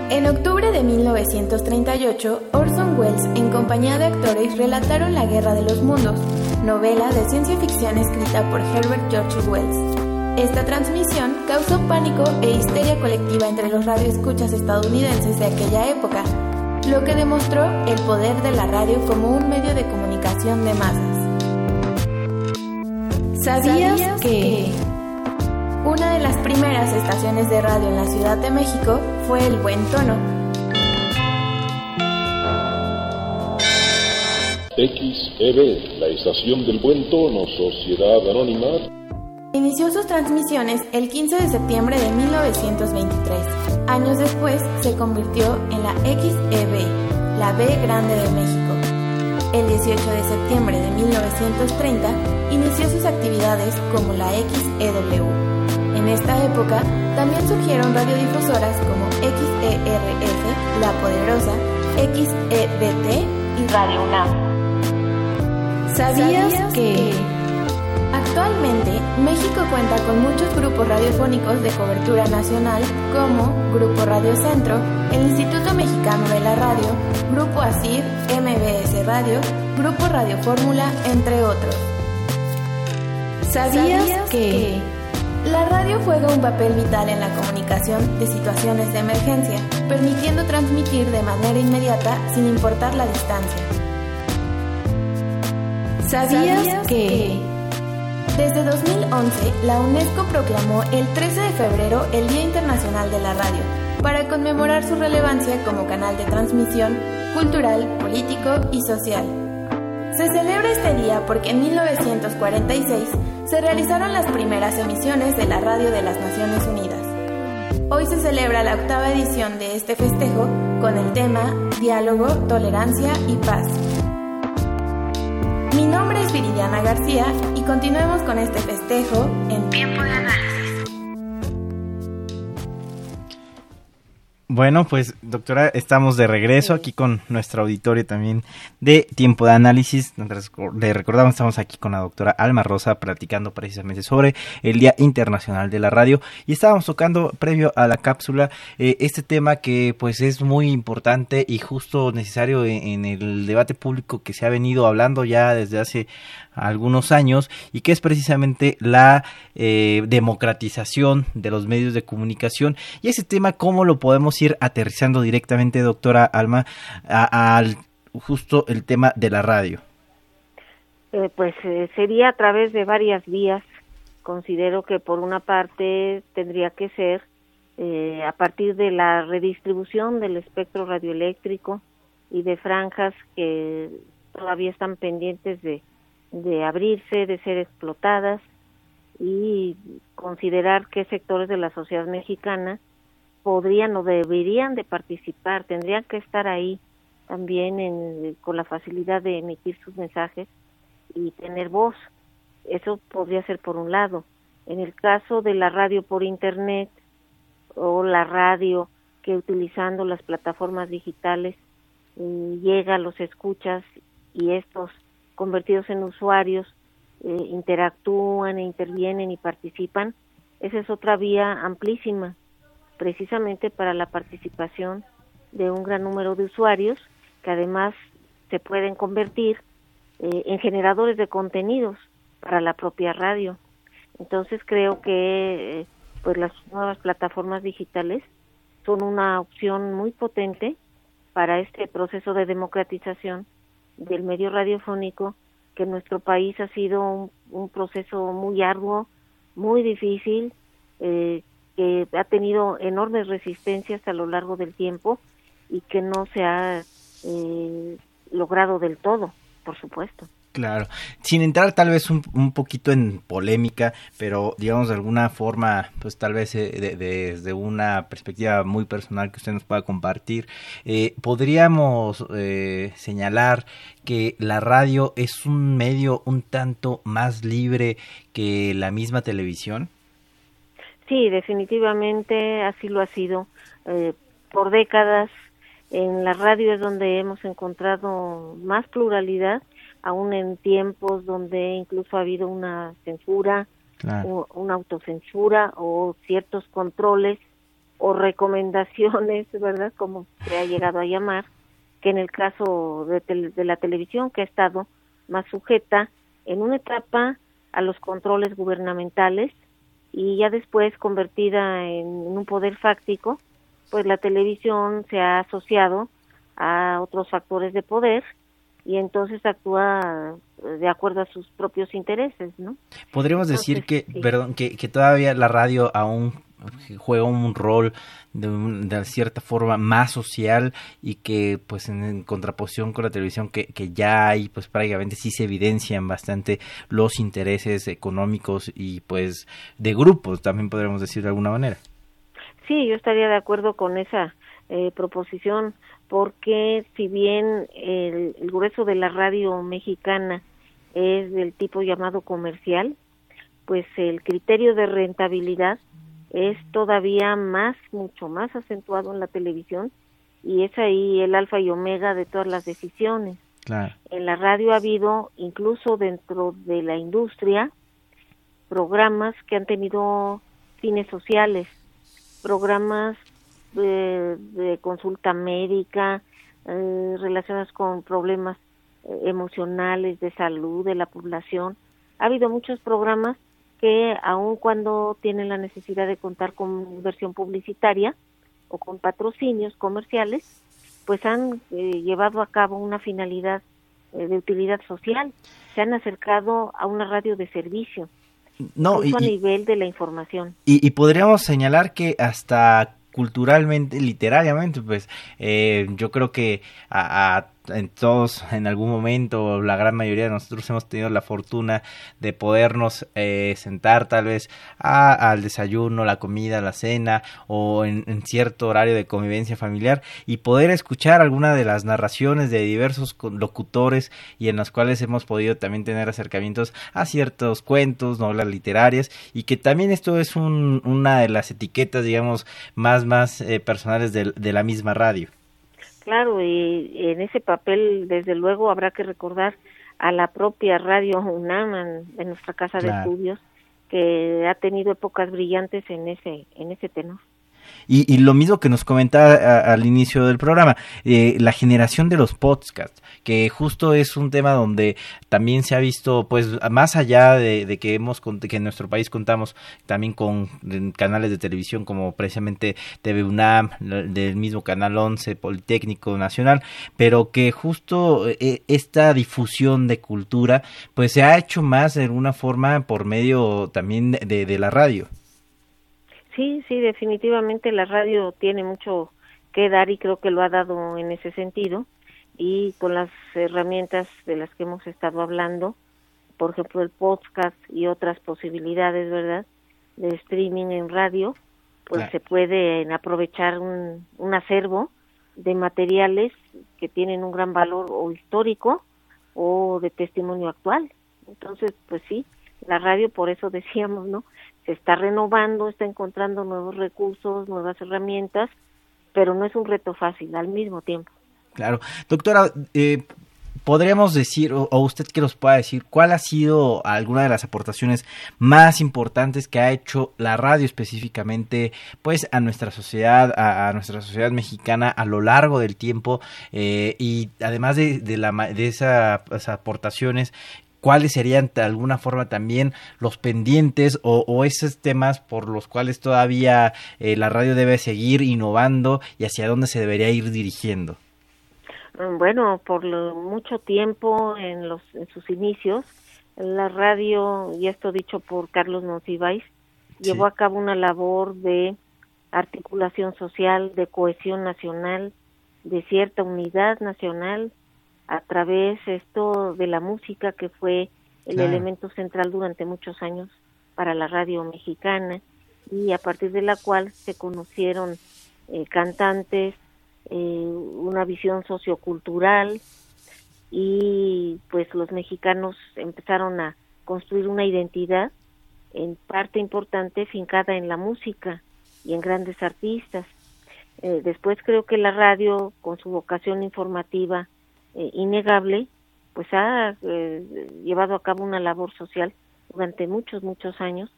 En octubre de 1938, Orson Welles, en compañía de actores, relataron La Guerra de los Mundos, novela de ciencia ficción escrita por Herbert George Wells. Esta transmisión causó pánico e histeria colectiva entre los radioescuchas estadounidenses de aquella época, lo que demostró el poder de la radio como un medio de comunicación de masas. ¿Sabías que una de las primeras estaciones de radio en la Ciudad de México fue El Buen Tono? XEB, la estación del Buen Tono, Sociedad Anónima. Inició sus transmisiones el 15 de septiembre de 1923. Años después se convirtió en la XEB, la B Grande de México. El 18 de septiembre de 1930 inició sus actividades como la XEW. En esta época también surgieron radiodifusoras como XERF, La Poderosa, XEBT y Radio UNAM. ¿Sabías que actualmente México cuenta con muchos grupos radiofónicos de cobertura nacional como Grupo Radio Centro, el Instituto Mexicano de la Radio, Grupo ASIR, MBS Radio, Grupo Radio Fórmula, entre otros? ¿Sabías que la radio juega un papel vital en la comunicación de situaciones de emergencia, permitiendo transmitir de manera inmediata sin importar la distancia? ¿Sabías que desde 2011 la UNESCO proclamó el 13 de febrero el Día Internacional de la Radio para conmemorar su relevancia como canal de transmisión cultural, político y social? Se celebra este día porque en 1946 se realizaron las primeras emisiones de la radio de las Naciones Unidas. Hoy se celebra la octava edición de este festejo con el tema Diálogo, Tolerancia y Paz. Mi nombre es Viridiana García continuemos con este festejo en tiempo de análisis. Bueno, pues doctora, estamos de regreso aquí con nuestro auditorio también de tiempo de análisis. Le recordamos, estamos aquí con la doctora Alma Rosa platicando precisamente sobre el Día Internacional de la Radio y estábamos tocando previo a la cápsula eh, este tema que pues es muy importante y justo necesario en, el debate público que se ha venido hablando ya desde hace algunos años y que es precisamente la eh, democratización de los medios de comunicación. Y ese tema cómo lo podemos ir aterrizando directamente doctora Alma al justo el tema de la radio eh, pues eh, sería a través de varias vías. Considero que por una parte tendría que ser a partir de la redistribución del espectro radioeléctrico y de franjas que todavía están pendientes de de abrirse, de ser explotadas y considerar qué sectores de la sociedad mexicana podrían o deberían de participar, tendrían que estar ahí también en, con la facilidad de emitir sus mensajes y tener voz. Eso podría ser por un lado. En el caso de la radio por internet o la radio que utilizando las plataformas digitales eh, llega a los escuchas y estos convertidos en usuarios eh, interactúan e intervienen y participan, esa es otra vía amplísima, precisamente para la participación de un gran número de usuarios que además se pueden convertir eh, en generadores de contenidos para la propia radio. Entonces creo que eh, pues las nuevas plataformas digitales son una opción muy potente para este proceso de democratización del medio radiofónico, que nuestro país ha sido un, proceso muy arduo, muy difícil, eh, que ha tenido enormes resistencias a lo largo del tiempo y que no se ha eh, logrado del todo, por supuesto. Claro, sin entrar tal vez un, poquito en polémica, pero digamos de alguna forma, pues tal vez eh, desde una perspectiva muy personal que usted nos pueda compartir, eh, podríamos eh, señalar que la radio es un medio un tanto más libre que la misma televisión. Sí, definitivamente así lo ha sido. por décadas en la radio es donde hemos encontrado más pluralidad aún en tiempos donde incluso ha habido una censura, una autocensura o ciertos controles o recomendaciones, ¿verdad? Como se ha llegado a llamar, que en el caso de, de la televisión, que ha estado más sujeta en una etapa a los controles gubernamentales y ya después convertida en un poder fáctico, pues la televisión se ha asociado a otros factores de poder y entonces actúa eh, de acuerdo a sus propios intereses, ¿no? Podríamos decir que, perdón, que, que todavía la radio aún juega un rol de, de, cierta forma más social y que pues en, contraposición con la televisión que, que, ya hay pues prácticamente sí se evidencian bastante los intereses económicos y pues de grupos también podríamos decir de alguna manera. Sí, yo estaría de acuerdo con esa eh, proposición porque si bien el, grueso de la radio mexicana es del tipo llamado comercial, pues el criterio de rentabilidad es todavía más, mucho más acentuado en la televisión y es ahí el alfa y omega de todas las decisiones. En la radio ha habido, incluso dentro de la industria, programas que han tenido fines sociales, programas de, consulta médica, eh, relacionadas con problemas eh, emocionales, de salud de la población. Ha habido muchos programas que aun cuando tienen la necesidad de contar con inversión publicitaria o con patrocinios comerciales, pues han eh, llevado a cabo una finalidad eh, de utilidad social. Se han acercado a una radio de servicio. No, a nivel de la información. y podríamos señalar que hasta culturalmente, literariamente, pues eh, yo creo que a, en todos en algún momento, la gran mayoría de nosotros hemos tenido la fortuna de podernos eh, sentar tal vez al desayuno, la comida, la cena o en, cierto horario de convivencia familiar y poder escuchar alguna de las narraciones de diversos locutores y en las cuales hemos podido también tener acercamientos a ciertos cuentos, novelas literarias y que también esto es una de las etiquetas, digamos, más, más eh, personales de la misma radio. Claro, y en ese papel, desde luego, habrá que recordar a la propia Radio UNAM en, nuestra casa de estudios, que ha tenido épocas brillantes en ese, en ese tenor. Y, lo mismo que nos comentaba al inicio del programa, eh, la generación de los podcasts, que justo es un tema donde también se ha visto, pues, más allá de, que hemos que en nuestro país contamos también con canales de televisión como precisamente TV UNAM, del mismo canal 11, Politécnico Nacional, pero que justo eh, esta difusión de cultura, pues se ha hecho más de una forma por medio también de la radio. Sí, sí, definitivamente la radio tiene mucho que dar y creo que lo ha dado en ese sentido y con las herramientas de las que hemos estado hablando, por ejemplo el podcast y otras posibilidades, ¿verdad? De streaming en radio, pues se puede aprovechar un, un acervo de materiales que tienen un gran valor o histórico o de testimonio actual. Entonces, pues sí, la radio, por eso decíamos, ¿no? Se está renovando, está encontrando nuevos recursos, nuevas herramientas, pero no es un reto fácil al mismo tiempo. Claro. Doctora, eh, podríamos decir, o, usted que nos pueda decir, cuál ha sido alguna de las aportaciones más importantes que ha hecho la radio específicamente, pues, a nuestra sociedad, a, nuestra sociedad mexicana a lo largo del tiempo, eh, y además de, de, la, de esas aportaciones, cuáles serían de alguna forma también los pendientes o, esos temas por los cuales todavía eh, la radio debe seguir innovando y hacia dónde se debería ir dirigiendo. Mm, bueno, por mucho tiempo en, los, en sus inicios, la radio, y esto dicho por Carlos Monsiváis, llevó a cabo una labor de articulación social, de cohesión nacional, de cierta unidad nacional, a través esto de la música que fue el elemento central durante muchos años para la radio mexicana y a partir de la cual se conocieron eh, cantantes, eh, una visión sociocultural y pues los mexicanos empezaron a construir una identidad en parte importante fincada en la música y en grandes artistas. Eh, después creo que la radio, con su vocación informativa, eh, innegable, pues ha eh, llevado a cabo una labor social durante muchos, muchos años,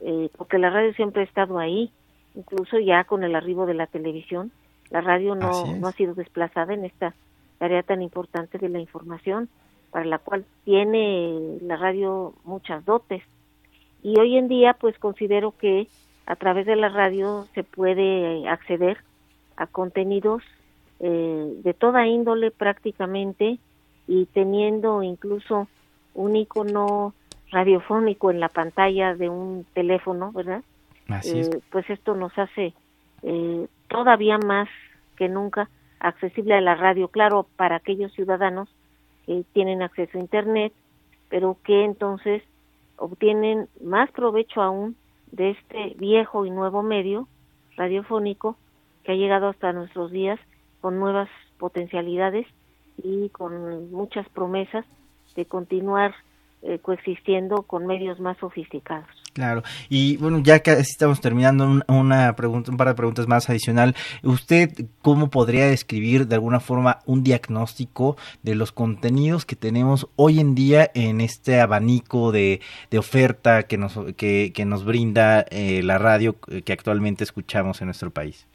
eh, porque la radio siempre ha estado ahí, incluso ya con el arribo de la televisión, la radio no, no ha sido desplazada en esta tarea tan importante de la información, para la cual tiene la radio muchas dotes. Y hoy en día, pues considero que a través de la radio se puede acceder a contenidos eh, de toda índole prácticamente y teniendo incluso un icono radiofónico en la pantalla de un teléfono, ¿verdad? Eh, pues esto nos hace eh, todavía más que nunca accesible a la radio, claro, para aquellos ciudadanos que tienen acceso a Internet, pero que entonces obtienen más provecho aún de este viejo y nuevo medio radiofónico que ha llegado hasta nuestros días con nuevas potencialidades y con muchas promesas de continuar eh, coexistiendo con medios más sofisticados. Claro, y bueno, ya que estamos terminando una pregunta, un par de preguntas más adicional, ¿usted cómo podría describir de alguna forma un diagnóstico de los contenidos que tenemos hoy en día en este abanico de, oferta que nos, que, que nos brinda eh, la radio que actualmente escuchamos en nuestro país?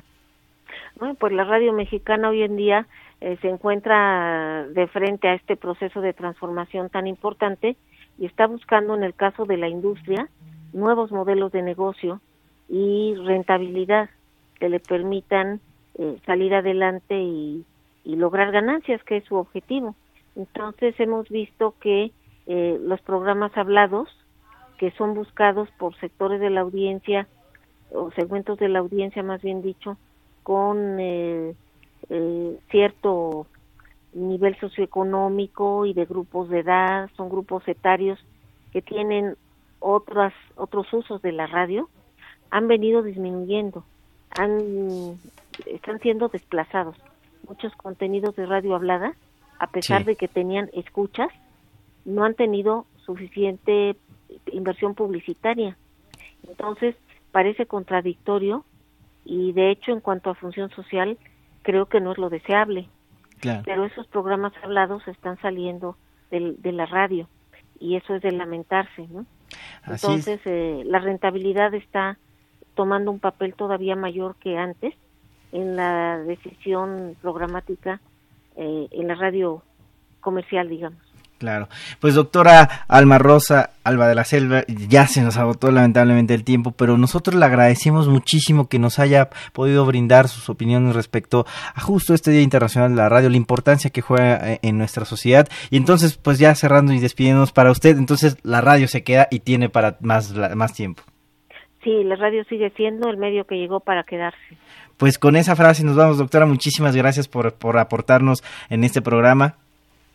Pues la radio mexicana hoy en día eh, se encuentra de frente a este proceso de transformación tan importante y está buscando en el caso de la industria nuevos modelos de negocio y rentabilidad que le permitan eh, salir adelante y, lograr ganancias, que es su objetivo. Entonces hemos visto que eh, los programas hablados, que son buscados por sectores de la audiencia o segmentos de la audiencia más bien dicho, con eh, eh, cierto nivel socioeconómico y de grupos de edad, son grupos etarios que tienen otras otros usos de la radio, han venido disminuyendo, han están siendo desplazados. Muchos contenidos de radio hablada, a pesar de que tenían escuchas, no han tenido suficiente inversión publicitaria. Entonces, parece contradictorio y de hecho en cuanto a función social creo que no es lo deseable. Pero esos programas hablados están saliendo de la radio y eso es de lamentarse, ¿no? Entonces eh, la rentabilidad está tomando un papel todavía mayor que antes en la decisión programática eh, en la radio comercial, digamos. Claro. Pues doctora Alma Rosa, Alba de la Selva, ya se nos agotó lamentablemente el tiempo, pero nosotros le agradecemos muchísimo que nos haya podido brindar sus opiniones respecto a justo este Día Internacional de la Radio, la importancia que juega eh, en nuestra sociedad. Y entonces, pues ya cerrando y despidiéndonos para usted, entonces la radio se queda y tiene para más, más tiempo. Sí, la radio sigue siendo el medio que llegó para quedarse. Pues con esa frase nos vamos, doctora. Muchísimas gracias por, por aportarnos en este programa.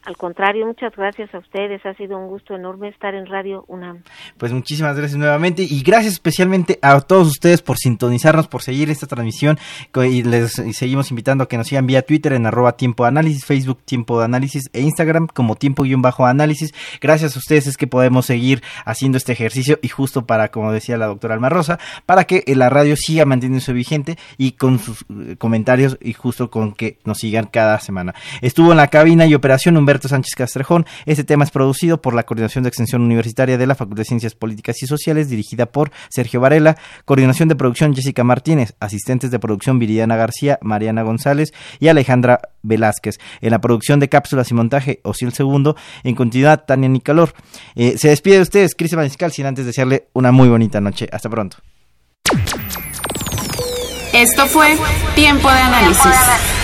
Al contrario, muchas gracias a ustedes. Ha sido un gusto enorme estar en Radio UNAM. Pues muchísimas gracias nuevamente y gracias especialmente a todos ustedes por sintonizarnos, por seguir esta transmisión y les seguimos invitando a que nos sigan vía Twitter en arroba tiempo de análisis, Facebook tiempo de análisis e Instagram como tiempo guion bajo análisis. Gracias a ustedes es que podemos seguir haciendo este ejercicio y justo para, como decía la doctora Alma Rosa, para que la radio siga manteniéndose vigente y con sus eh, comentarios y justo con que nos sigan cada semana. Estuvo en la cabina y operación Humberto Sánchez Castrejón. Este tema es producido por la Coordinación de Extensión Universitaria de la Facultad de Ciencias Políticas y Sociales, dirigida por Sergio Varela. Coordinación de producción Jessica Martínez. Asistentes de producción Viridiana García, Mariana González y Alejandra Velázquez. En la producción de cápsulas y montaje, Osiel Segundo. En continuidad, Tania Nicalor. Eh, se despide de ustedes, Cris Maniscal, sin antes desearle una muy bonita noche. Hasta pronto. Esto fue Tiempo de Análisis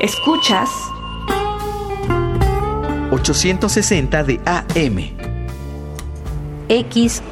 Escuchas 860 de AM. XE